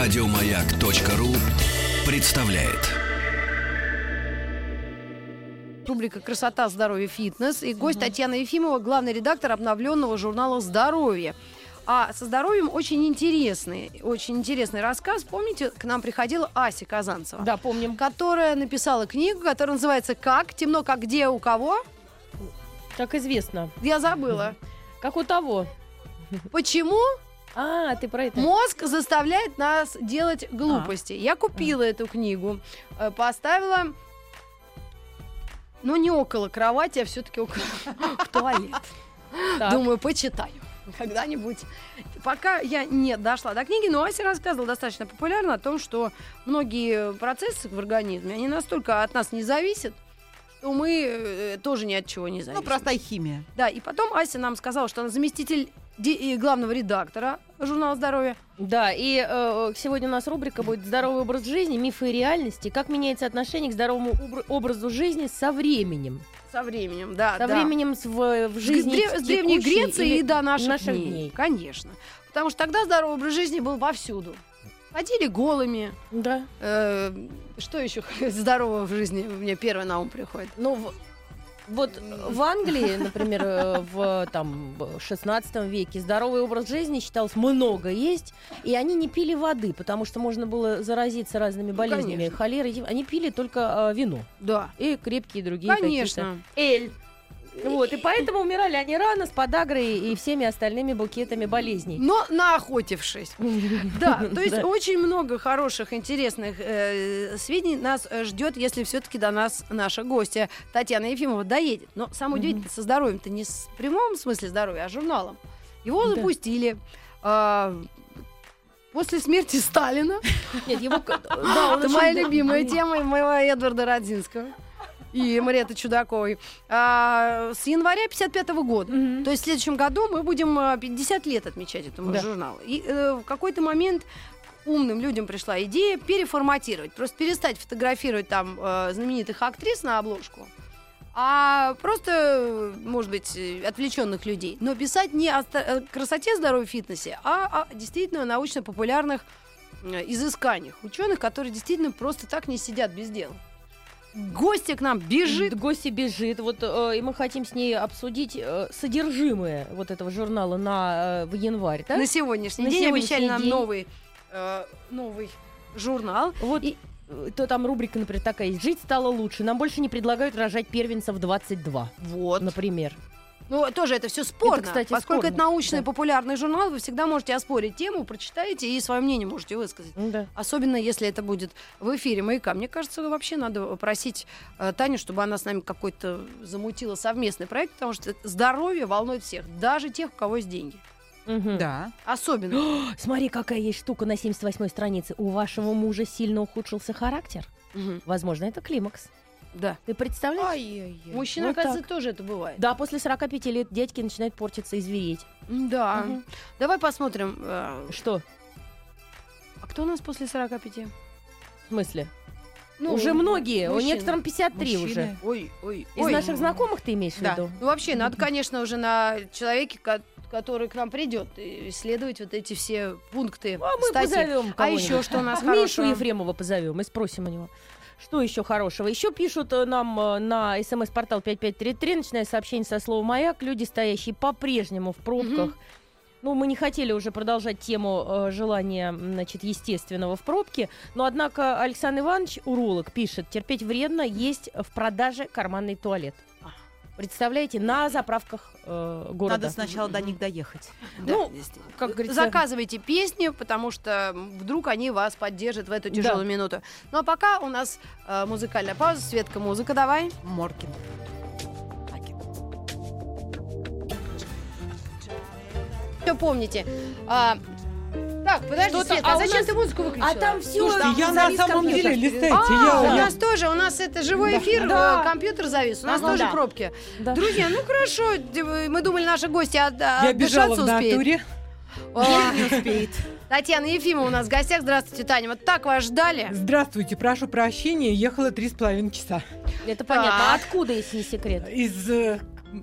Радиомаяк.ру представляет. Рубрика «Красота, здоровье, фитнес». И гость Татьяна Ефимова, главный редактор обновленного журнала «Здоровье». А со здоровьем очень интересный, очень интересный рассказ. Помните, к нам приходила Ася Казанцева? Да, помним. Которая написала книгу, которая называется «Как? Темно, как где, у кого?» Как известно. Я забыла. Как у того. Почему А, ты про это. мозг заставляет нас делать глупости? Я купила эту книгу, э, поставила, но не около кровати, а все-таки около в туалет. Так. Думаю, почитаю когда-нибудь. Пока я не дошла до книги, но Ася рассказывала достаточно популярно о том, что многие процессы в организме, они настолько от нас не зависят, что мы э, тоже ни от чего не зависим. Ну, простая химия. Да, и потом Ася нам сказала, что она заместитель главного редактора журнала «Здоровье». Да, и э, сегодня у нас рубрика будет «Здоровый образ жизни. Мифы и реальности. Как меняется отношение к здоровому обра- образу жизни со временем». Со временем, да. Со да. временем в, в жизни дре- с Древней Греции и до наших, наших дней. дней. Конечно. Потому что тогда здоровый образ жизни был повсюду. Ходили голыми. Да. Э, что еще здорового в жизни мне первое на ум приходит? Ну, в- вот в Англии, например, э, в там, в 16 веке здоровый образ жизни считалось много есть, и они не пили воды, потому что можно было заразиться разными болезнями, конечно. холерой. Они пили только э, вино Да. и крепкие другие Конечно. какие-то. Эль. Вот, и поэтому умирали они рано с подагрой и всеми остальными букетами болезней. Но наохотившись. Да, то есть очень много хороших, интересных э, сведений нас э, ждет, если все-таки до нас наша гостья Татьяна Ефимова доедет. Но самое удивительное, со здоровьем-то не с в прямом смысле здоровья, а журналом. Его запустили а, после смерти Сталина. Нет, его... Да, Это моя любимая тема моего Эдварда Родзинского и Мариэты Чудаковой. А, с января 55 года. Мгм. То есть в следующем году мы будем а, 50 лет отмечать этому Да. журналу. И э, в какой-то момент умным людям пришла идея переформатировать, просто перестать фотографировать там э, знаменитых актрис на обложку, а просто, может быть, отвлеченных людей. Но писать не о красоте, здоровье, фитнесе, а о действительно научно-популярных э, изысканиях ученых, которые действительно просто так не сидят без дела. Гостья к нам бежит. Гости бежит. Вот, э, и мы хотим с ней обсудить э, содержимое вот этого журнала на, э, в январь. Да? На сегодняшний На день сегодняшний обещали нам день. новый, э, новый журнал. Вот И- то там рубрика, например, такая есть. Жить стало лучше. Нам больше не предлагают рожать первенцев 22, Вот. например. Ну, тоже это все спорно. кстати, Поскольку спорно, это научный да. популярный журнал, вы всегда можете оспорить тему, прочитаете и свое мнение можете высказать. Ну Да. Особенно если это будет в эфире маяка. Мне кажется, вообще надо просить э, Таню, чтобы она с нами какой-то замутила совместный проект, потому что здоровье волнует всех, даже тех, у кого есть деньги. Мгм. Да. Особенно. Смотри, какая есть штука на 78-й странице. У вашего мужа сильно ухудшился характер. Мгм. Возможно, это климакс. Да. Ты представляешь? Ай-яй-яй. Мужчина, Вот оказывается, тоже это бывает. Да, после 45 лет дядьки начинают портиться и звереть. Да. Мгм. Давай посмотрим, э, Что? а кто у нас после 45? В смысле? Ну, уже многие. У мужчины. некоторым 53 Мужчины. уже. Ой, ой, Из ой. наших знакомых ты имеешь Да. в виду? Ну, вообще, надо, конечно, уже на человеке, ко- который к нам придет, исследовать вот эти все пункты А мы позовем А еще что у нас Мишу хорошего? Ефремова позовем и спросим у него. Что еще хорошего? Еще пишут э, нам э, на смс-портал 5533, начиная сообщение со слова «Маяк», люди, стоящие по-прежнему в пробках. Ну, мы не хотели уже продолжать тему э, желания, значит, естественного в пробке, но, однако, Александр Иванович, уролог, пишет, терпеть вредно, есть в продаже карманный туалет. Представляете, на заправках э, города. Надо сначала до них доехать. Да, Ну, как говорится- Заказывайте песни, потому что вдруг они вас поддержат в эту тяжелую минуту. Ну а пока у нас э, музыкальная пауза. Светка, музыка давай. Моркин. Все помните. А, так, подожди, Света, а а зачем нас- ты музыку выключила? А там все. Слушайте, я на самом деле, листайте, А, я, у я- нас тоже, у нас это живой эфир, Да. э, компьютер завис, у нас Ага. тоже Да. пробки. Да. Друзья, ну хорошо, мы думали, наши гости от, я бежала в успеют. натуре. А, Не успеет. Татьяна Ефимова у нас в гостях. Здравствуйте, Таня. Вот так вас ждали. Здравствуйте, прошу прощения, ехала три с половиной часа. Это понятно. А Так. откуда, если не секрет? Из э,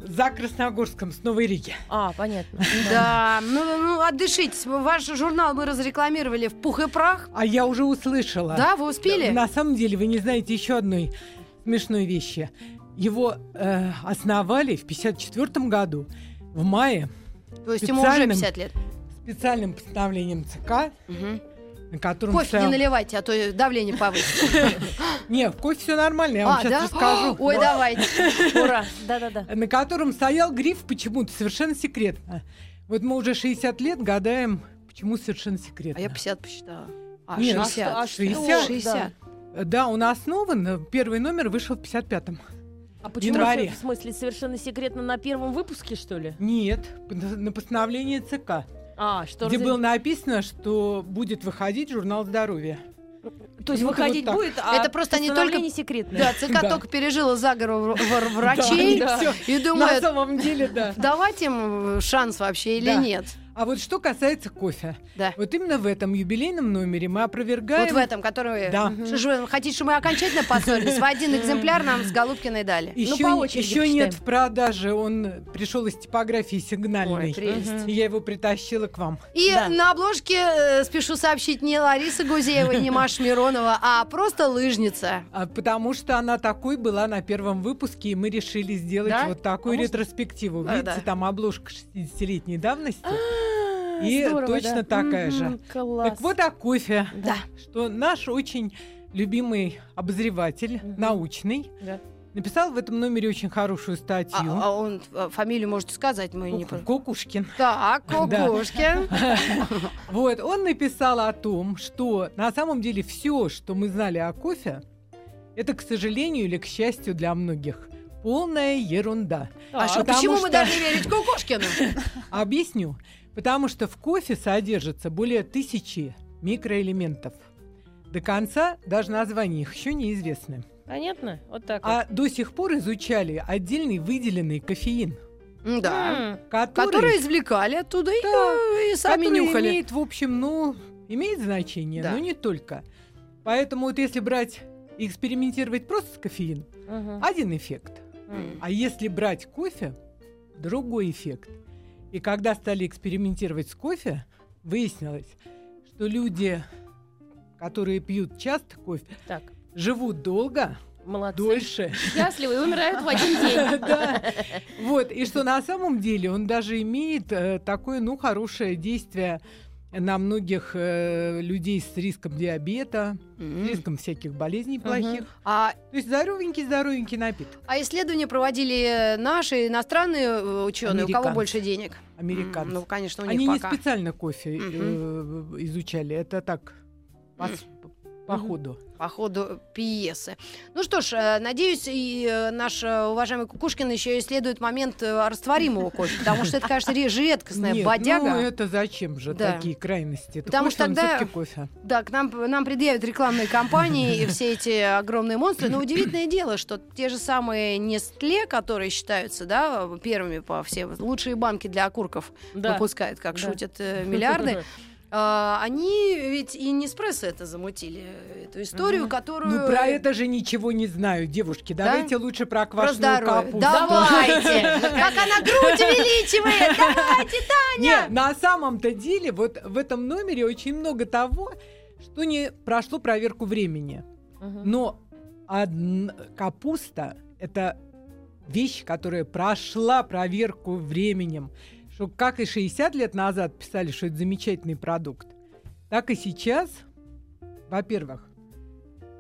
за Красногорском с Новой Риги. А, понятно. Да, ну, ну отдышитесь. Ваш журнал мы разрекламировали в пух и прах. А я уже услышала. Да, вы успели? На самом деле, вы не знаете еще одной смешной вещи. Его э, основали в 54 году, в мае, То есть ему уже специальным- 50 лет. специальным постановлением ЦК, Мгм. На котором... Кофе стоял- не наливайте, а то давление повысится. Не, в кофе все нормально, я вам А, сейчас да? расскажу. Ой, давайте. Ура. Да-да-да. На котором стоял гриф почему-то совершенно секретно. Вот мы уже 60 лет гадаем, почему совершенно секретно. А я 50 посчитала. А, Нет, 60. а что? 60. 60. Да, он основан, первый номер вышел в 55-м. А почему, январе. в смысле, совершенно секретно на первом выпуске, что ли? Нет, на постановлении ЦК, А, что где разы- было написано, что будет выходить журнал здоровья. То есть выходить вот будет, а Это просто не постановление секретное. Да, ЦК Да. только пережила заговор вр- вр- врачей Да, и На думает, самом деле, да. давать им шанс вообще или Да. нет. А вот что касается кофе. Да. Вот именно в этом юбилейном номере мы опровергаем... Вот в этом, который... Да. Что же вы хотите, чтобы мы окончательно поссорились? В один экземпляр нам с Голубкиной дали. Еще, по очереди еще нет в продаже, он пришел из типографии сигнальной. Ой, прелесть. Я его притащила к вам. И Да. на обложке, э, спешу сообщить, не Лариса Гузеева, не Маша Миронова, а просто лыжница. А, потому что она такой была на первом выпуске, и мы решили сделать Да? вот такую А может- ретроспективу. Да, Видите, да. там обложка 60-летней давности. А, И здорово, точно да. такая же. Класс. Так вот о кофе. Да. Что наш очень любимый обозреватель, Мгм. научный, Да. написал в этом номере очень хорошую А, статью. а он э, фамилию можете сказать, мы не... Ку- по- Кукушкин. Так, Кукушкин. Вот, он написал о том, что на самом деле все, что мы знали о кофе, это, к сожалению или к счастью для многих, полная ерунда. А что, потому почему мы должны верить Кукушкину? Объясню. Потому что в кофе содержится более тысячи микроэлементов. До конца даже названия их еще неизвестны. Понятно? Вот так вот. А до сих пор изучали отдельный выделенный кофеин, Да. Который, Которые извлекали оттуда и, Да, э, и сами нюхали. имеет, в общем, ну, имеет значение, Да. но не только. Поэтому вот если брать и экспериментировать просто с кофеином, мгм. один эффект. М. А если брать кофе, другой эффект. И когда стали экспериментировать с кофе, выяснилось, что люди, которые пьют часто кофе, Так, живут долго, молодцы. дольше. Счастливы и умирают в один день. Да. Вот, и что на самом деле он даже имеет э, такое, ну, хорошее действие на многих э, людей с риском диабета, с М. риском всяких болезней плохих. А, То есть здоровенький-здоровенький напиток. а исследования проводили наши иностранные ученые, у кого больше денег? Американцы. М, Ну, конечно, у них Они не пока. специально кофе э, изучали, это так, по, с- по ходу. по ходу пьесы. Ну что ж, э, надеюсь, и э, наш э, уважаемый Кукушкин еще исследует момент э, растворимого кофе, потому что это, конечно, ре- редкостная Нет, бодяга. ну это зачем же Да. такие крайности? Это Потому кофе, что тогда- кофе. Да, к нам, нам предъявят рекламные кампании и все эти огромные монстры. Но удивительное дело, что те же самые Нестле, которые считаются да, первыми по всем, лучшие банки для окурков Да. выпускают, как Да. шутят э, миллиарды, а, они ведь и Неспрессо это замутили, эту историю, Мгм. которую... Ну про это же ничего не знаю, девушки. Да? Давайте лучше про Про квашеную здоровье. капусту. Давайте! Как она грудь увеличивает! Давайте, Таня! на самом-то деле вот в этом номере очень много того, что не прошло проверку времени. Но капуста — это вещь, которая прошла проверку временем. Что как и 60 лет назад писали, что это замечательный продукт, так и сейчас, во-первых,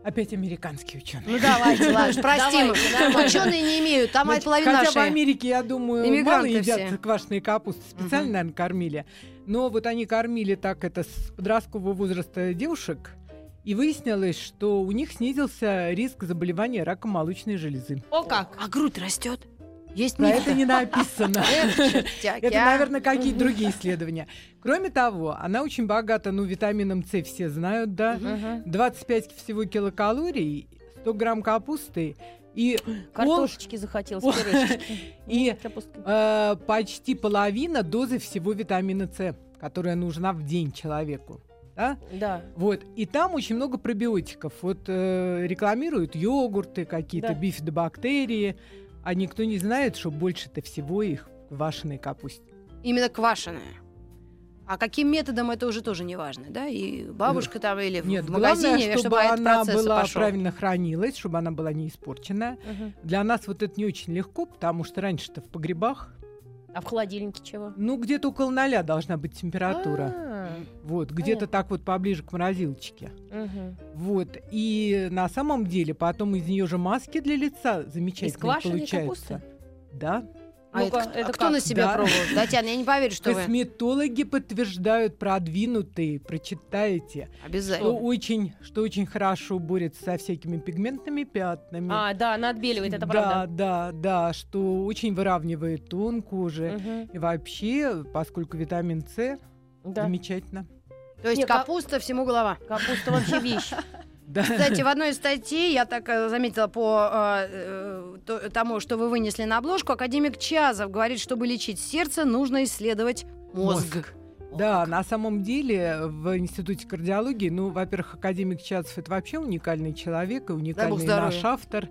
опять американские ученые. Ну давайте, ладно, простим. Ученые не имеют, там Значит, половина хотя в нашей. Америке, я думаю, мало едят все. квашеные капусты. Специально, Мгм. наверное, кормили. Но вот они кормили так это с подросткового возраста девушек, и выяснилось, что у них снизился риск заболевания раком молочной железы. О как! А грудь растет? Есть Про это не написано. Это, наверное, какие-то другие исследования. Кроме того, она очень богата, ну, витамином С все знают, да. Мгм. 25 всего килокалорий, 100 грамм капусты и, пол- Картошечки захотелось, О, пюрешечки. и капустка. э, почти половина дозы всего витамина С, которая нужна в день человеку. Да? Да. Вот. И там очень много пробиотиков. Вот э, рекламируют йогурты какие-то, Да. бифидобактерии. А никто не знает, что больше-то всего их в квашеной капусте. Именно квашеная. А каким методом это уже тоже не важно, да? И бабушка там или в- Нет, в магазине, главное, чтобы чтобы она была пошел. правильно хранилась, чтобы она была не испорченная. Мгм. Для нас вот это не очень легко, потому что раньше-то в погребах, А в холодильнике чего? ну, где-то около ноля должна быть температура. А, Вот, где-то так вот поближе к морозилочке. Вот, и на самом деле потом из нее же маски для лица замечательные получаются. капусты? Да. А это, это а кто на себе Да. пробовал? Татьяна, я не поверю, что вы. Косметологи подтверждают продвинутые, прочитайте, что Обязательно. очень, что очень хорошо борется со всякими пигментными пятнами. А, да, она отбеливает, это да, правда. да, да, что очень выравнивает тон кожи. Мгм. И вообще, поскольку витамин С Да. замечательно. То есть Не, ка- капуста всему голова. Капуста вообще вещь. Да. Кстати, в одной из статей я так э, заметила по э, э, то- тому, что вы вынесли на обложку, академик Чазов говорит, чтобы лечить сердце, нужно исследовать мозг. Да, на самом деле в Институте кардиологии, ну, во-первых, академик Чацев это вообще уникальный человек и уникальный здоровья. наш автор,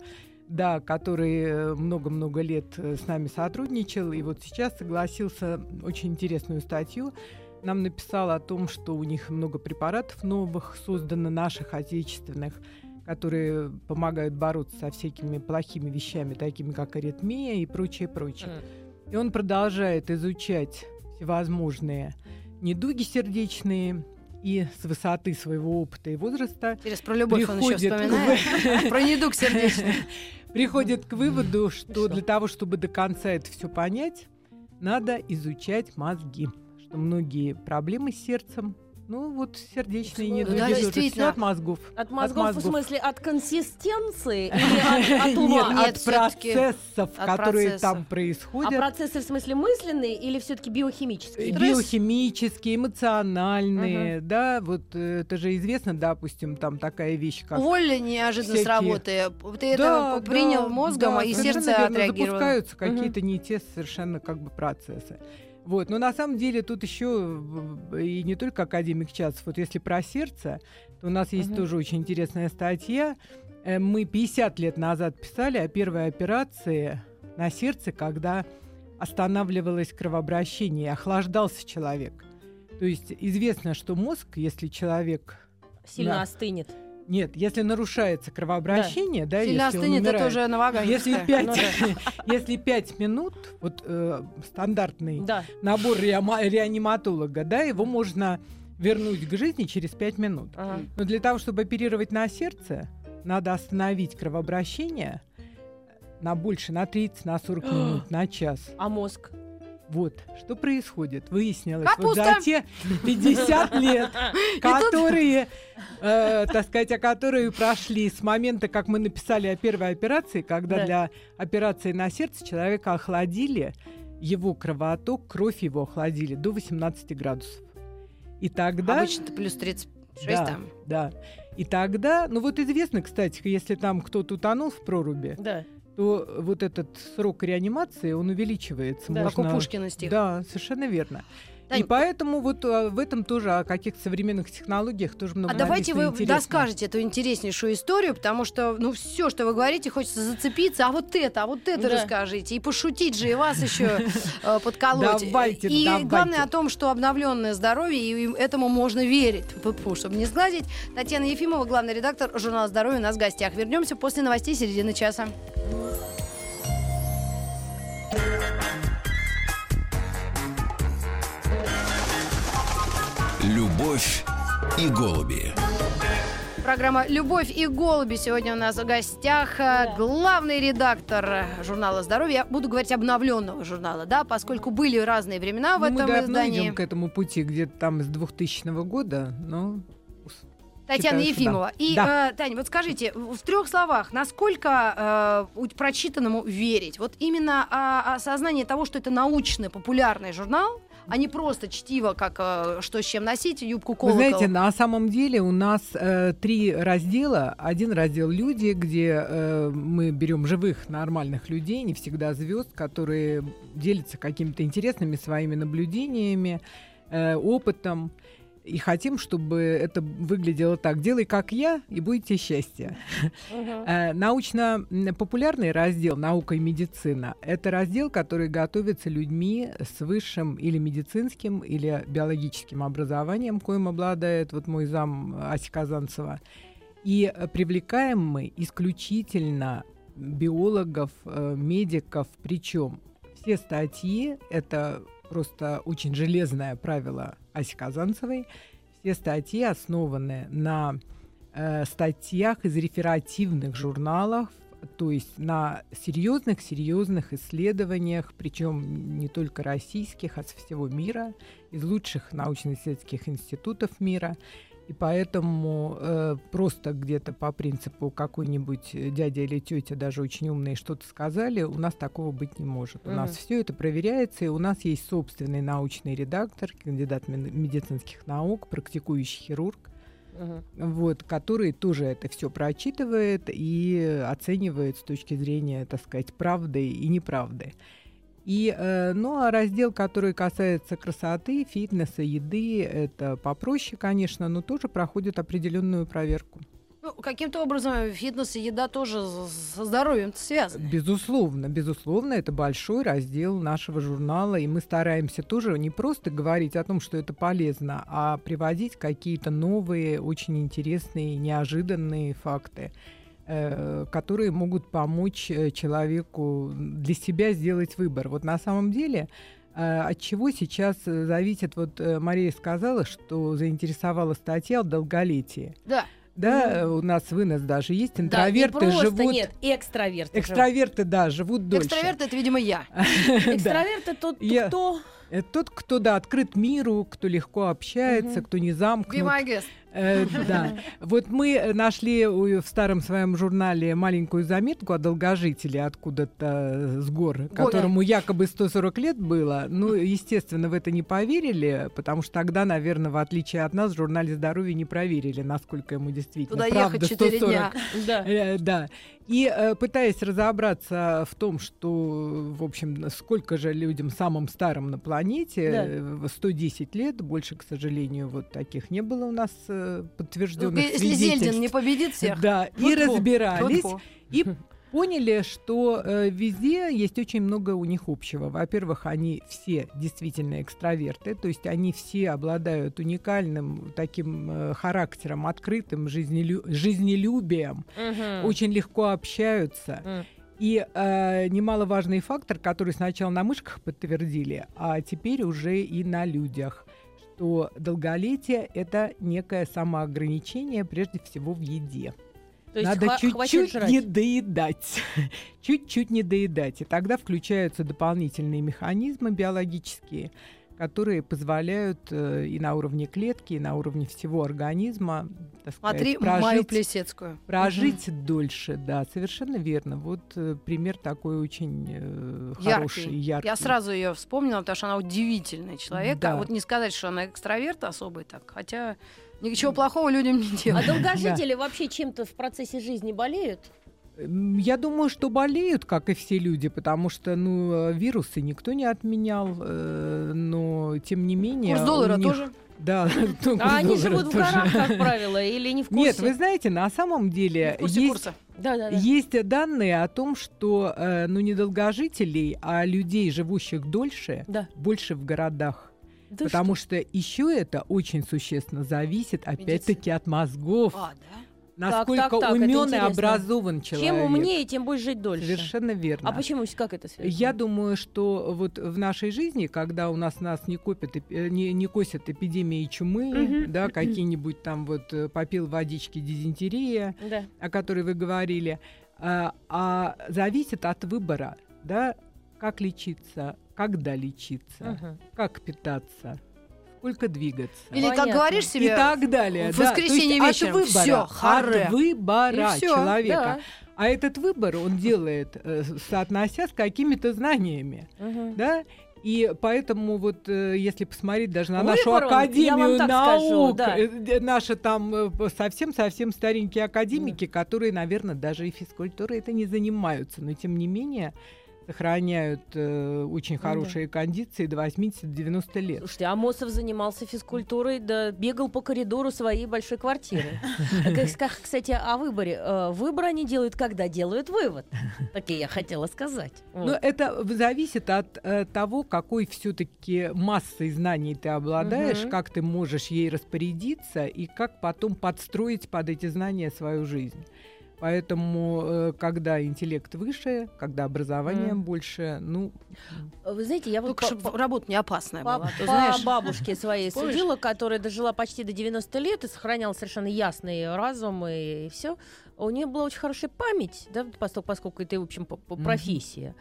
да, который э, много-много лет с нами сотрудничал, и вот сейчас согласился очень интересную статью нам написал о том, что у них много препаратов новых создано, наших, отечественных, которые помогают бороться со всякими плохими вещами, такими как аритмия и прочее, прочее. М. И он продолжает изучать всевозможные недуги сердечные и с высоты своего опыта и возраста Интересно, про любовь он еще приходит, вспоминает. Про недуг сердечный. приходит к выводу, Что? для того, чтобы до конца это все понять, надо изучать мозги. Что многие проблемы с сердцем, ну вот сердечные Ну, недуги да, тоже всё от мозгов. От мозгов, в мозгов. смысле, от консистенции или от, от ума? Нет, от процессов, от которые процессов. там А происходят. процессы в смысле мысленные или все-таки биохимические? Стресс. биохимические, эмоциональные, да, вот э, это же известно, допустим, там такая вещь, как Уволили неожиданно с всякие- работы. Ты это Да, принял да, мозгом, да, и сердце верно, отреагировало. Запускаются какие-то не те совершенно как бы процессы. Вот, но на самом деле тут еще и не только академик Чацев. Вот если про сердце, то у нас есть Мгм. тоже очень интересная статья. Э, Мы 50 лет назад писали о первой операции на сердце, когда останавливалось кровообращение, охлаждался человек. То есть известно, что мозг, если человек Сильно Да. остынет. Нет, если нарушается кровообращение, да, Сильно если он остынет, это умирает, уже новогодняя. если пять, Ну если пять минут, вот э, стандартный Да. набор реаниматолога, да, его можно вернуть к жизни через пять минут. Ага. Но для того, чтобы оперировать на сердце, надо остановить кровообращение на больше, на 30, на 40 минут, на час. А мозг? Вот, что происходит? Выяснилось, Капуста! вот за те 50 лет, которые, э, так сказать, а которые прошли с момента, как мы написали о первой операции, когда Да. для операции на сердце человека охладили его кровоток, кровь его охладили до 18 градусов. И тогда... Обычно-то плюс 36 да, там. да. И тогда, ну вот известно, кстати, если там кто-то утонул в проруби, Да. То вот этот срок реанимации, он увеличивается. Да. Как у Можно- Пушкина стих. Да, совершенно верно. Тань, И поэтому вот а, в этом тоже о каких-то современных технологиях тоже много А давайте вы интересного. доскажете эту интереснейшую историю, потому что, ну, все, что вы говорите, хочется зацепиться, а вот это, а вот это Да. расскажите. И пошутить же, и вас еще э, подколоть. Давайте, и давайте. главное о том, что обновленное здоровье, и этому можно верить, чтобы не сглазить. Татьяна Ефимова, главный редактор журнала «Здоровье» у нас в гостях. Вернемся после новостей середины часа. Любовь и голуби. Программа «Любовь и голуби» сегодня у нас в гостях. э, Главный редактор журнала «Здоровье». Я буду говорить обновленного журнала, да, поскольку были разные времена в Ну, мы этом издании. идем к этому пути, где-то там с 2000 года, но Татьяна Считаю, что Ефимова. да. И, Да. э, Таня, вот скажите, в трех словах, насколько э, прочитанному верить? Вот именно а, осознание того, что это научный, популярный журнал, а не просто чтиво, как э, что с чем носить, юбку Вы колокол. знаете, на самом деле у нас э, три раздела. Один раздел люди, где э, мы берем живых нормальных людей, не всегда звезд, которые делятся какими-то интересными своими наблюдениями, э, опытом. И хотим, чтобы это выглядело так. Делай как я, и будете счастье. Э, Научно-популярный раздел «Наука и медицина» — это раздел, который готовится людьми с высшим или медицинским, или биологическим образованием, коим обладает вот мой зам Ася Казанцева. И привлекаем мы исключительно биологов, э, медиков, причем все статьи — это просто очень железное правило Аси Казанцевой. Все статьи основаны на э, статьях из реферативных журналов, то есть на серьезных-серьезных исследованиях, причем не только российских, а со всего мира, из лучших научно-исследовательских институтов мира. И поэтому э, просто где-то по принципу какой-нибудь дядя или тетя, даже очень умные, что-то сказали, у нас такого быть не может. У Мгм. нас все это проверяется, и у нас есть собственный научный редактор, кандидат мед- медицинских наук, практикующий хирург, Мгм. вот, который тоже это все прочитывает и оценивает с точки зрения, так сказать, правды и неправды. И, э, ну, а раздел, который касается красоты, фитнеса, еды, это попроще, конечно, но тоже проходит определенную проверку. Ну, каким-то образом фитнес и еда тоже со здоровьем связаны. Безусловно, безусловно, это большой раздел нашего журнала, и мы стараемся тоже не просто говорить о том, что это полезно, а приводить какие-то новые, очень интересные, неожиданные факты, которые могут помочь э, человеку для себя сделать выбор. Вот на самом деле э, от чего сейчас э, зависит, вот э, Мария сказала, что заинтересовала статья о долголетии. Да. Да, э, у нас вынос даже есть, Да, не интроверты просто, живут... нет, экстраверты. живут. Экстраверты, да, живут дольше. Экстраверт это, видимо, я. Да. Экстраверты тот, кто... Это тот, кто, да, открыт миру, кто легко общается, кто не Be замкнут. my guest. Э, да. Вот мы э, нашли в старом своем журнале маленькую заметку о долгожителе откуда-то с гор, которому якобы 140 лет было. Ну, естественно, в это не поверили, потому что тогда, наверное, в отличие от нас, в журнале здоровья не проверили, насколько ему действительно Туда правда ехать 4 140 дня. Да. Э, да. И э, пытаясь разобраться в том, что, в общем, сколько же людям самым старым на планете, Да. э, в 110 лет, больше, к сожалению, вот таких не было у нас э, Ну, подтвержденных Если Зельдин не победит всех. Да, и Тьфу-тьфу. разбирались, и поняли, что э, везде есть очень много у них общего. Во-первых, они все действительно экстраверты, то есть они все обладают уникальным таким э, характером, открытым жизнелю- жизнелюбием, Мгм. очень легко общаются. М. И э, немаловажный фактор, который сначала на мышках подтвердили, а теперь уже и на людях, что долголетие это некое самоограничение прежде всего в еде. То есть Надо чуть-чуть не доедать. чуть-чуть не доедать. И тогда включаются дополнительные механизмы биологические, которые позволяют э, и на уровне клетки, и на уровне всего организма так сказать, Смотри Маю прожить Плесецкую. Прожить дольше, да, совершенно верно. Вот э, пример такой очень э, Яркий. хороший, яркий. Я сразу ее вспомнила, потому что она удивительный человек. Да. А вот не сказать, что она экстраверт особый так. Хотя ничего плохого людям не А делает. долгожители вообще чем-то в процессе жизни болеют? Я думаю, что болеют, как и все люди, потому что, ну, э, вирусы никто не отменял, э, но тем не менее... Курс доллара них- тоже. Да, А они живут в горах, как правило, или не в курсе? Нет, вы знаете, на самом деле есть. Да, да, да. Есть данные о том, что э, ну не долгожителей, а людей, живущих дольше, Да. больше в городах. Да потому что, еще это очень существенно зависит, опять-таки, от мозгов. А, да? Насколько так, умен и образован человек. Чем умнее, тем будешь жить дольше. Совершенно верно. А почему? Как это связано? Я думаю, что вот в нашей жизни, когда у нас нас не копят, э, не, не косят эпидемии чумы, да, какие-нибудь там вот э, попил водички дизентерия, Да. о которой вы говорили, а, а зависит от выбора, да, как лечиться, когда лечиться, Мгм. как питаться, сколько двигаться. Или как Понятно. говоришь И себе, так далее. в да. Воскресенье есть вечером от выбора, всё, харе. от выбора И всё, человека. Да. А этот выбор он делает, э, соотнося с какими-то знаниями, Мгм. да? И поэтому вот э, если посмотреть даже на нашу Выбор академию так скажу, наук, да. э, наши там совсем-совсем старенькие академики, которые, наверное, даже и физкультурой это не занимаются, но тем не менее сохраняют э, очень Ну да. хорошие кондиции до 80-90 лет. Слушайте, Амосов занимался физкультурой, да бегал по коридору своей большой квартиры. А Кстати, о выборе. Э, Выбор они делают, когда делают вывод. Так и я хотела сказать. Но это в- зависит от э, того, какой все-таки массой знаний ты обладаешь, как ты можешь ей распорядиться и как потом подстроить под эти знания свою жизнь. Поэтому, э, когда интеллект выше, когда образование Мгм. больше, ну, Вы знаете, я вот Только по- работа не опасная По, была. то, по знаешь, бабушке своей Помнишь? судила, которая дожила почти до 90 лет и сохраняла совершенно ясный разум и, все. У нее была очень хорошая память, да, поскольку, это, в общем, профессия.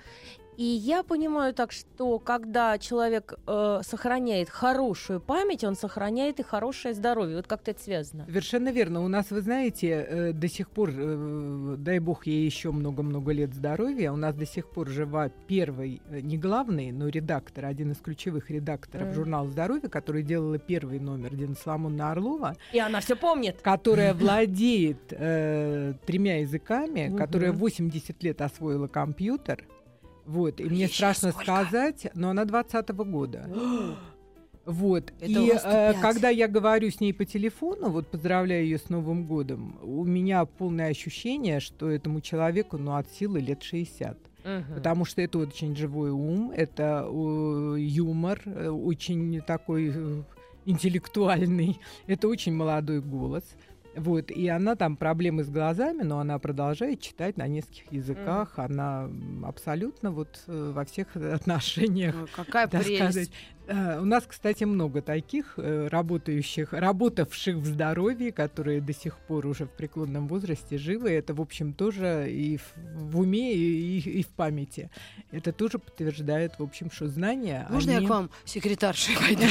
И я понимаю так, что когда человек э, сохраняет хорошую память, он сохраняет и хорошее здоровье. Вот как-то это связано. Совершенно верно. У нас, вы знаете, э, до сих пор, э, дай бог ей еще много-много лет здоровья, у нас до сих пор жива первый, э, не главный, но редактор, один из ключевых редакторов Мгм. журнала «Здоровье», который делала первый номер, Дина Соломонна Орлова, И она все помнит. которая владеет э, тремя языками, Мгм. которая 80 лет освоила компьютер. Вот, и мне страшно сколько? сказать, но она 20 года. Вот. Это и э, 105. когда я говорю с ней по телефону, вот поздравляю ее с Новым годом, у меня полное ощущение, что этому человеку, ну, от силы лет 60. Мгм. Потому что это очень живой ум, это э, юмор, э, очень такой э, интеллектуальный, это очень молодой голос. Вот, и она там проблемы с глазами, но она продолжает читать на нескольких языках. Она м, абсолютно вот э, во всех отношениях Ой, какая прелесть. сказать. Э, У нас, кстати, много таких э, работающих, работавших в здоровье, которые до сих пор уже в преклонном возрасте живы. Это, в общем, тоже и в, в уме, и, и- и в памяти. Это тоже подтверждает, в общем, что знания... Можно я они- к вам секретаршей пойду?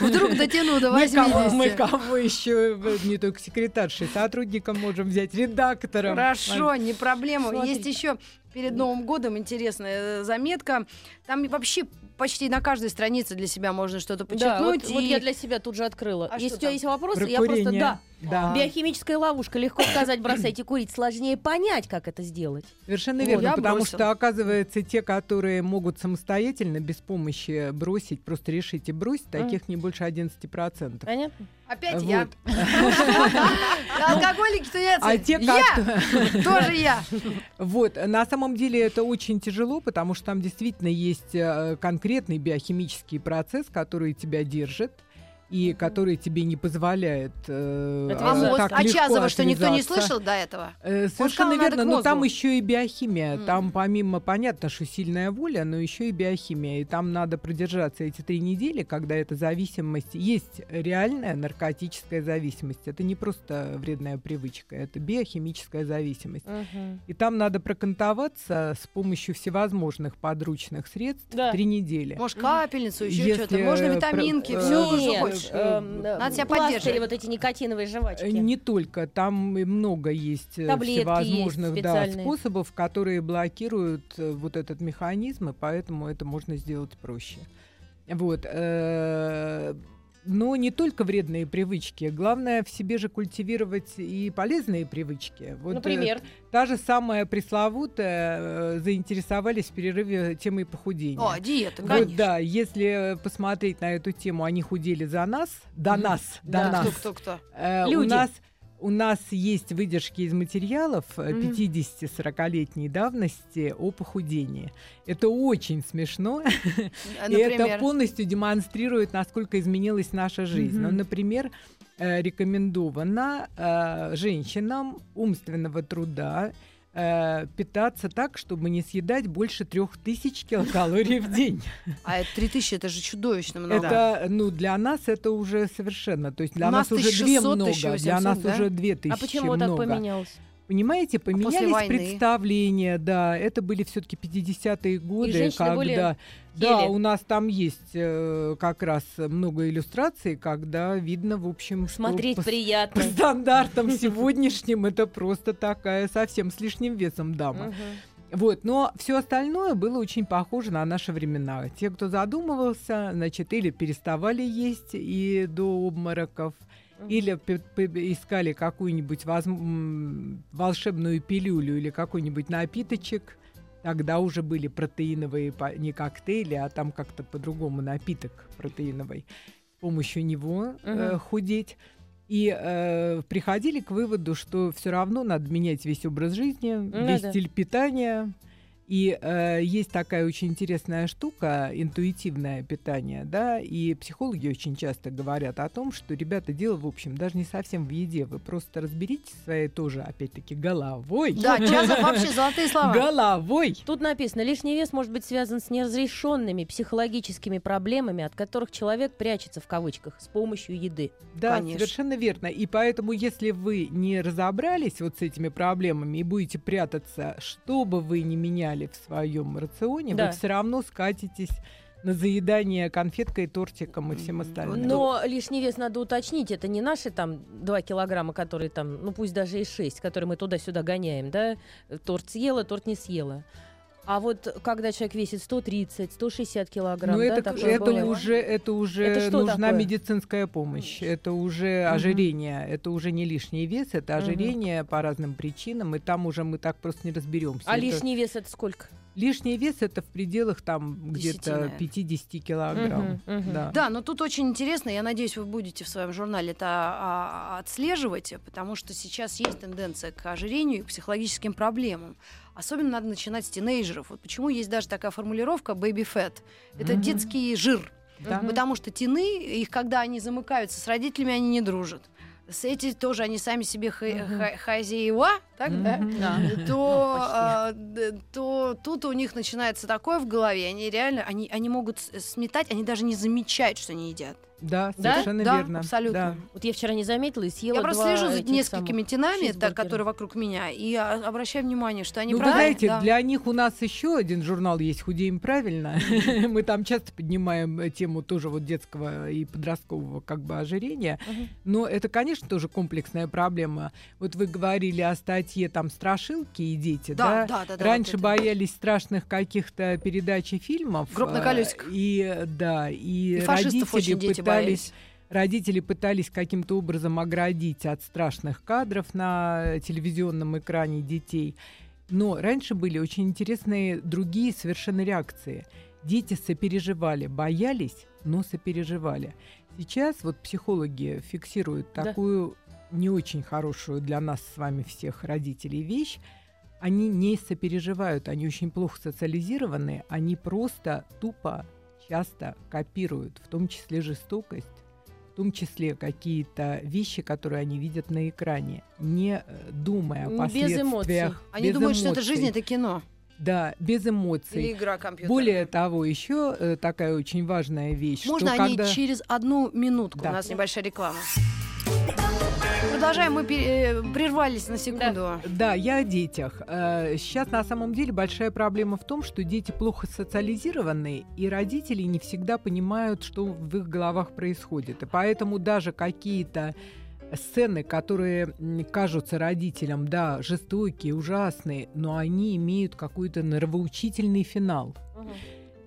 Вдруг дотяну до Мы кого, мы 80. кого еще, э, не только секретаршей, сотрудником можем взять, редактором. Хорошо, не проблема. Есть еще перед Новым годом интересная заметка. Там вообще почти на каждой странице для себя можно что-то Да, подчеркнуть. вот, вот и- я для себя тут же открыла. А Если у тебя есть вопросы, Про я просто... курение. Да, Да. Биохимическая ловушка. Легко сказать, бросайте курить. Сложнее понять, как это сделать. Совершенно Вот, верно, я потому бросила. что, оказывается, те, которые могут самостоятельно, без помощи бросить, просто решить и бросить, таких не больше 11%. Понятно? Опять я. Вот. Алкоголики, тунецы. А те, Я! кото- Тоже я. Вот, на самом деле это очень тяжело, потому что там действительно есть э, конкретный биохимический процесс, который тебя держит и который тебе не позволяет э, А мозг так а Чазова, что никто не слышал до этого? Э, Совершенно верно, но там еще и биохимия. М. Там помимо, понятно, что сильная воля, но еще и биохимия. И там надо продержаться эти три недели, когда эта зависимость... Есть реальная наркотическая зависимость. Это не просто вредная привычка, это биохимическая зависимость. И там надо прокантоваться с помощью всевозможных подручных средств Да. три недели. Может, капельницу, еще Если, что-то. Можно э, витаминки, про- все, э, что Нет, хочешь. эм, Надо себя поддерживать. вот эти никотиновые жвачки. Э, Не только, там много есть э, Таблетки всевозможных есть да, способов, которые блокируют э, вот этот механизм, и поэтому это можно сделать проще. Вот. э, Но не только вредные привычки. Главное в себе же культивировать и полезные привычки. Вот, э, Например, та же самая пресловутая э, заинтересовались в перерыве темой похудения. О, диета, Вот, конечно. да, если посмотреть на эту тему, они худели за нас, до нас, до Да. нас. Кто, кто, кто? Э, У Люди. нас у нас есть выдержки из материалов э, Мгм. 50-40-летней давности о похудении. Это очень смешно, и это полностью демонстрирует, насколько изменилась наша жизнь. Ну, например, э, рекомендовано э, женщинам умственного труда э, питаться так, чтобы не съедать больше трех тысяч килокалорий в день. А это 3000, это же чудовищно много. Это, ну, для нас это уже совершенно, то есть для нас, нас уже две 1600, много, 1800, для нас да? уже две тысячи а почему так много. поменялось? Понимаете, поменялись войны? представления, да, это были все-таки 50-е годы, когда... более Да, у нас там есть э, как раз много иллюстраций, когда видно, в общем, что Смотреть по, приятно. по стандартам сегодняшним это просто такая совсем с лишним весом дама. Вот, но все остальное было очень похоже на наши времена. Те, кто задумывался, значит, или переставали есть и до обмороков, Или искали какую-нибудь м, волшебную пилюлю или какой-нибудь напиточек, Тогда уже были протеиновые, не коктейли, а там как-то по-другому напиток протеиновый. С помощью него э, Мгм. худеть. И э, приходили к выводу, что все равно надо менять весь образ жизни, Ну весь да. стиль питания. И э, есть такая очень интересная штука, интуитивное питание, да, и психологи очень часто говорят о том, что, ребята, дело, в общем, даже не совсем в еде, вы просто разберитесь своей тоже, опять-таки, головой. Да, Чазов вообще золотые слова. Головой. Тут написано, лишний вес может быть связан с неразрешенными психологическими проблемами, от которых человек прячется в кавычках с помощью еды. Да, Конечно. совершенно верно. И поэтому, если вы не разобрались вот с этими проблемами и будете прятаться, что бы вы ни меняли в своем рационе, Да. вы все равно скатитесь на заедание конфеткой, тортиком и всем остальным. Но лишний вес надо уточнить, это не наши там 2 килограмма, которые там, ну пусть даже и 6, которые мы туда-сюда гоняем, да, торт съела, торт не съела. А вот когда человек весит 130, 160 килограмм, Ну, да, это, такое это бывает. уже, это уже Это нужна такое? медицинская помощь. Это уже ожирение. Это уже не лишний вес, это ожирение по разным причинам. И там уже мы так просто не разберемся. А Это- лишний вес это сколько? лишний вес это в пределах там где-то наверное. 50 килограмм. Мгм, мгм. Да. Да, но тут очень интересно, я надеюсь, вы будете в своем журнале это а, отслеживать, потому что сейчас есть тенденция к ожирению и к психологическим проблемам. Особенно надо начинать с тинейджеров. Вот почему есть даже такая формулировка baby fat. Это Мгм. детский жир. Да. Потому что тины, их когда они замыкаются с родителями, они не дружат. С эти тоже они сами себе Мгм. хэ- хозяева, так, да? Мгм. Да. то, Ну, а, то тут у них начинается такое в голове, они реально, они, они могут сметать, они даже не замечают, что они едят. Да, Да? совершенно да, верно. абсолютно. Да. Вот я вчера не заметила и съела Я просто слежу за несколькими так, чизбургера. которые вокруг меня, и а, обращаю внимание, что они Ну, вы правильно- знаете, да. для них у нас еще один журнал есть «Худеем правильно». Мы там часто поднимаем э, тему тоже вот детского и подросткового как бы ожирения. Но это, конечно, тоже комплексная проблема. Вот вы говорили о статье там «Страшилки и дети», да, да? да, да, да, Раньше боялись страшных каких-то передач и фильмов. Гроб на э, колесиках. И, да, и, И фашистов родители очень дети пытались. Родители пытались каким-то образом оградить от страшных кадров на телевизионном экране детей. Но раньше были очень интересные другие совершенно реакции. Дети сопереживали, боялись, но сопереживали. Сейчас вот психологи фиксируют Да. такую не очень хорошую для нас с вами всех родителей вещь. Они не сопереживают, они очень плохо социализированы, они просто тупо часто копируют, в том числе жестокость, в том числе какие-то вещи, которые они видят на экране, не э, думая о Без последствиях. эмоций. Они без думают, что это эмоций. жизнь, это кино. Да, без эмоций. Или игра компьютера. Более того, еще э, такая очень важная вещь, Можно что они когда... через одну минутку? Да. У нас небольшая реклама. Продолжаем, мы э, прервались на секунду. Да, я о детях. Э, Сейчас на самом деле большая проблема в том, что дети плохо социализированы, и родители не всегда понимают, что в их головах происходит. И поэтому даже какие-то сцены, которые кажутся родителям, да, жестокие, ужасные, но они имеют какой-то нравоучительный финал. Мгм.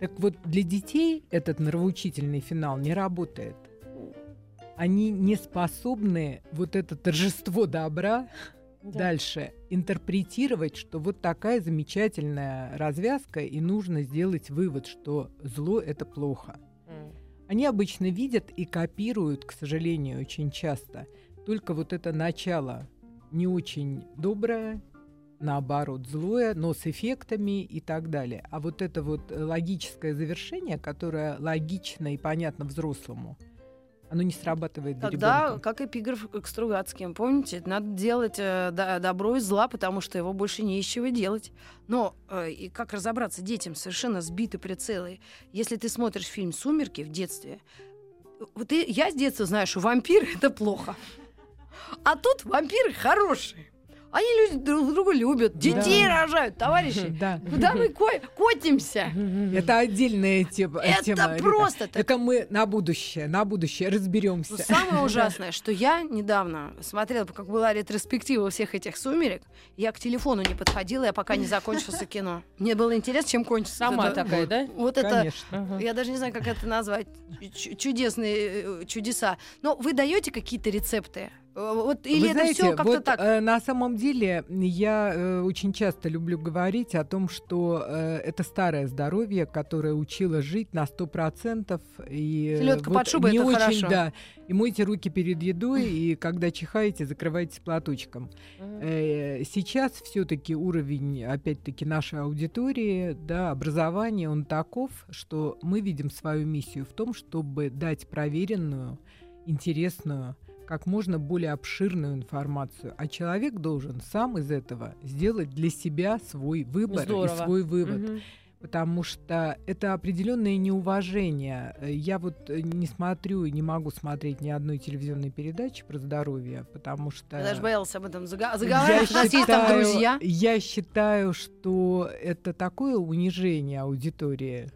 Так вот, для детей этот нравоучительный финал не работает. Они не способны вот это торжество добра Да. дальше интерпретировать, что вот такая замечательная развязка, и нужно сделать вывод, что зло это плохо. Они обычно видят и копируют, к сожалению, очень часто только вот это начало не очень доброе, наоборот, злое, но с эффектами и так далее. А вот это вот логическое завершение, которое логично и понятно взрослому, оно не срабатывает для Тогда, ребенка. как эпиграф к Стругацким, помните, надо делать э, да- добро из зла, потому что его больше не из чего делать. Но э, и как разобраться детям совершенно сбиты прицелы? Если ты смотришь фильм «Сумерки» в детстве, вот и я с детства знаю, что вампиры — это плохо. А тут вампиры хорошие. Они люди друг друга любят, детей рожают, товарищи. Да. Куда мы ко- котимся? Это отдельная тема. Это тема, просто так. Это мы на будущее, на будущее Ну, разберемся. самое ужасное, что я недавно смотрела, как была ретроспектива всех этих сумерек, я к телефону не подходила, я пока не закончился кино. Мне было интересно, чем кончится. Сама это- такая, да? Вот это, Конечно. Ага. я даже не знаю, как это назвать, Чу- чудесные э, чудеса. Но вы даете какие-то рецепты? Вот, или Вы это знаете, все как-то вот, так? э, на самом деле я э, очень часто люблю говорить о том, что э, это старое здоровье, которое учило жить на 100%. И э, Селёдка под шубой не это очень, хорошо. да. И мойте руки перед едой, и когда чихаете, закрывайтесь платочком. Э, Сейчас все-таки уровень, опять-таки, нашей аудитории, да, образования, он таков, что мы видим свою миссию в том, чтобы дать проверенную, интересную, как можно более обширную информацию. А человек должен сам из этого сделать для себя свой выбор Здорово. и свой вывод. Мгм. Потому что это определенное неуважение. Я вот не смотрю и не могу смотреть ни одной телевизионной передачи про здоровье, потому что... Я даже боялась об этом заговаривать. У нас есть там считаю- друзья. Я считаю, что это такое унижение аудитории.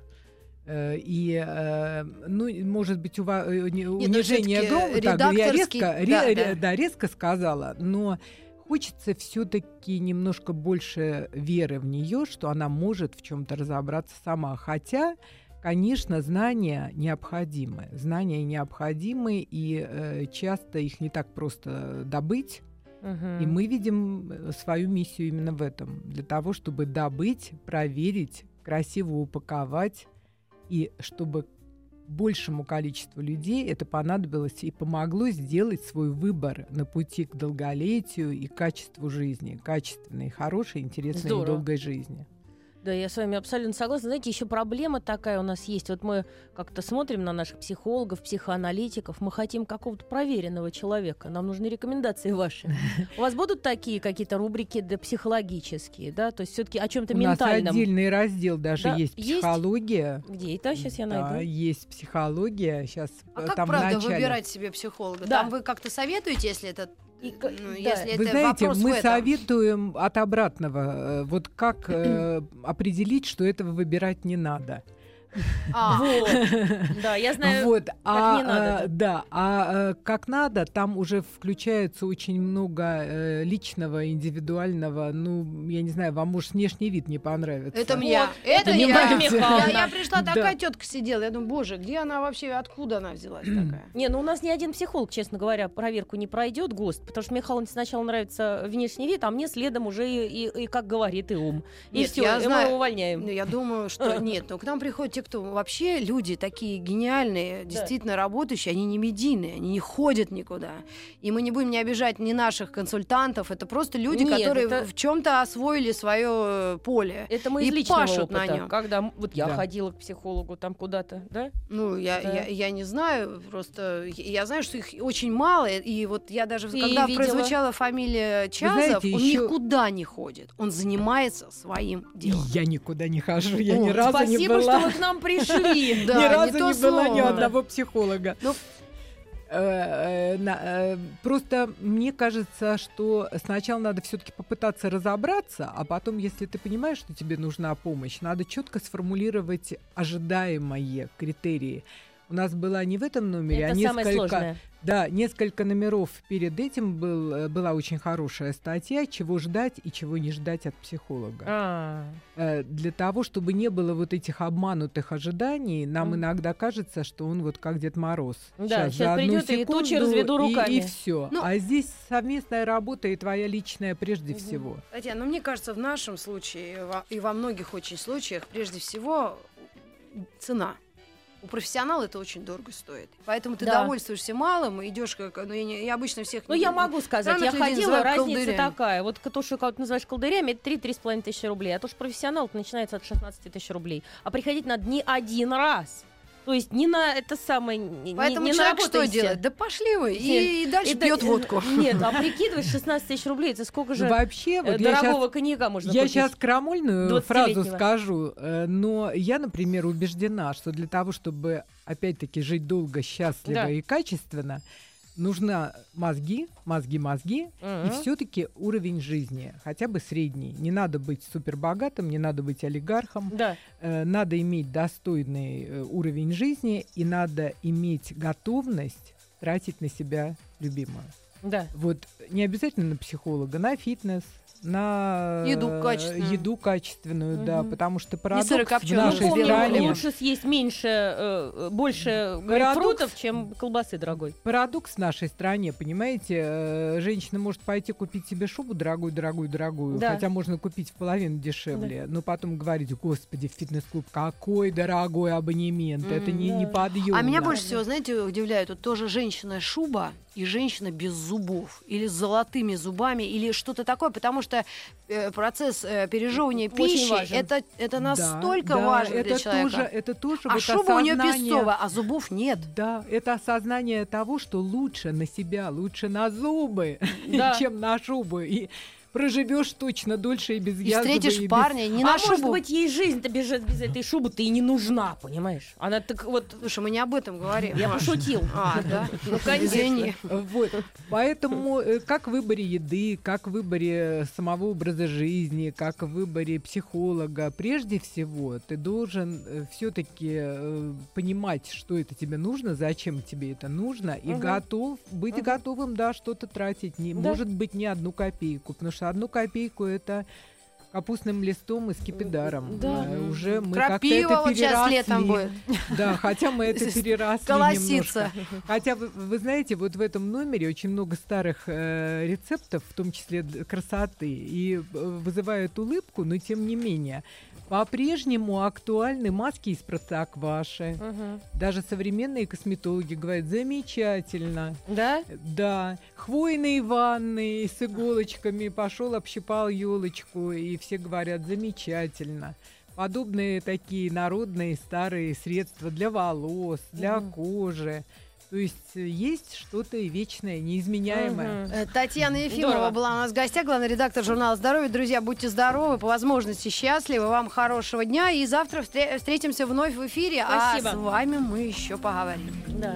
Э, И, э, ну, может быть, ува- э, ну, унижение всё-таки громко, так, я резко, ре- да, ре- да. да, резко сказала, но хочется все-таки немножко больше веры в нее, что она может в чем-то разобраться сама. Хотя, конечно, знания необходимы. Знания необходимы, и э, часто их не так просто добыть. Мгм. И мы видим свою миссию именно в этом. Для того, чтобы добыть, проверить, красиво упаковать, и чтобы большему количеству людей это понадобилось и помогло сделать свой выбор на пути к долголетию и качеству жизни, качественной, хорошей, интересной Здорово. и долгой жизни. Да, я с вами абсолютно согласна. Знаете, еще проблема такая у нас есть. Вот мы как-то смотрим на наших психологов, психоаналитиков. Мы хотим какого-то проверенного человека. Нам нужны рекомендации ваши. У вас будут такие какие-то рубрики да, психологические, да? То есть все-таки о чем-то У нас ментальном. отдельный раздел даже Да, есть есть? психология. Где? Это сейчас я Да, найду. есть психология. Сейчас А как там в правда начале. выбирать себе психолога? Да. Там вы как-то советуете, если это, И ну, да. если Вы это знаете, мы этом? советуем от обратного. э, Вот как э, определить, что этого выбирать не надо. А, Вот. Да, я знаю. вот, а, не надо, э, да, а э, как надо, там уже включается очень много э, личного, индивидуального. Ну, я не знаю, вам может внешний вид не понравится. это мне. Вот, Это это я. Я, я пришла, Да. такая тетка сидела. Я думаю, боже, где она вообще, откуда она взялась такая? Не, ну у нас ни один психолог, честно говоря, проверку не пройдет, ГОСТ, потому что Михаилу сначала нравится внешний вид, а мне следом уже и, и- и как говорит, и ум. И Нет, все, я мы знаю. его увольняем. Ну, я думаю, что нет. Но к нам приходят те, кто вообще люди такие гениальные, действительно работающие, они не медийные, они не ходят никуда. И мы не будем не обижать ни наших консультантов, это просто люди, Нет, которые это- в чем-то освоили свое поле. Это мы И из личного пашут на опыта. нём. Когда м- вот я Да. ходила к психологу там куда-то, да? Ну, я, Да. я, я не знаю, просто я знаю, что их очень мало, и вот я даже, Ты когда видела? прозвучала фамилия Чазов, знаете, он ещё- никуда не ходит, он занимается своим И делом. я никуда не хожу, я О, ни разу не Спасибо, была. что вы к нам пришли. Да, ни разу не, была ни одного психолога. Ну, Э, э, э, Просто мне кажется, что сначала надо все-таки попытаться разобраться, а потом, если ты понимаешь, что тебе нужна помощь, надо четко сформулировать ожидаемые критерии. У нас была не в этом номере, а Это самое несколько, сложное. да, несколько номеров перед этим был, э, была очень хорошая статья, чего ждать и чего не ждать от психолога. А, Э, Для того, чтобы не было вот этих обманутых ожиданий, нам Мгм. иногда кажется, что он вот как Дед Мороз. Да, за одну придёт и тучи разведу и- руками. И, все. Ну- а здесь совместная работа и твоя личная прежде Мгм. всего. Татьяна, ну мне кажется, в нашем случае и во- и во многих очень случаях, прежде всего, цена. У профессионала это очень дорого стоит. Поэтому ты Да. довольствуешься малым и идешь как... Ну, я, не- я обычно всех... Ну, я могу сказать, я ходила, разница колдырями. такая. Вот то, что кого-то называешь колдырями, это 3-3,5 тысячи рублей. А то, что профессионал, это начинается от 16 тысяч рублей. А приходить надо не один раз. То есть не на это самое... Не, Поэтому не человек что делает? Да пошли вы. И, и дальше Это- пьет водку. Нет, а прикидываешь, 16 тысяч рублей, это сколько же Вообще, э, вот дорогого коньяка можно Я купить? сейчас крамольную фразу 20-летнего. скажу, э, но я, например, убеждена, что для того, чтобы опять-таки жить долго, счастливо Да. и качественно, нужна мозги, мозги, мозги, Мгм. и все-таки уровень жизни, хотя бы средний. Не надо быть супербогатым, не надо быть олигархом, Да. э, надо иметь достойный э, уровень жизни и надо иметь готовность тратить на себя любимую. Да. Вот не обязательно на психолога, на фитнес, на Еду э, качественную. еду качественную, да, Мгм. потому что парадокс в сырокопченую. нашей Ну, помню, стране, лучше съесть меньше, э, больше Парадокс. фруктов, чем колбасы дорогой. парадокс в нашей стране, понимаете, э, женщина может пойти купить себе шубу дорогую, дорогую, дорогую, Да. хотя можно купить в половину дешевле, но потом говорить, господи, в фитнес-клуб какой дорогой абонемент, это не да. неподъемно. А меня больше всего, знаете, удивляет, вот тоже женщина шуба и женщина без зубов, или с золотыми зубами, или что-то такое, потому что э, процесс э, пережевывания пищи важен. это, это Да, настолько да, важно это для человека. Тоже, это тоже а вот шуба у нее осознание- песцовая, а зубов нет. Да, это осознание того, что лучше на себя, лучше на зубы, Да. чем на шубу. И проживешь точно дольше и без И язвы, встретишь и без- парня не а на может шубу. быть, ей жизнь-то без, без этой шубы-то и не нужна, понимаешь? Она так вот... Слушай, мы не об этом говорим. Я пошутил. А, да? Ну, конечно. Вот. Поэтому э, как в выборе еды, как в выборе самого образа жизни, как в выборе психолога, прежде всего ты должен все-таки понимать, что это тебе нужно, зачем тебе это нужно, и готов быть готовым, да, что-то тратить. Не, Да. Может быть, не одну копейку, потому что одну копейку это капустным листом и скипидаром. Да. Э, Уже мы как-то это вот сейчас летом будет. Да, хотя мы это переросли Колоситься. немножко. Хотя вы, вы знаете, вот в этом номере очень много старых э, рецептов, в том числе красоты, и э, вызывают улыбку, но тем не менее. По-прежнему актуальны маски из простокваши. Мгм. Даже современные косметологи говорят, замечательно. Да? Да, хвойные ванны с иголочками, пошел, общипал елочку, и все говорят, замечательно. Подобные такие народные старые средства для волос, для Мгм. кожи. То есть э, есть что-то вечное, неизменяемое. Э, Татьяна Ефимова Здорово. была у нас в гостях, главный редактор журнала «Здоровье». Друзья, будьте здоровы, по возможности счастливы, вам хорошего дня. И завтра встре- встретимся вновь в эфире, Спасибо. а с вами мы еще поговорим. Да.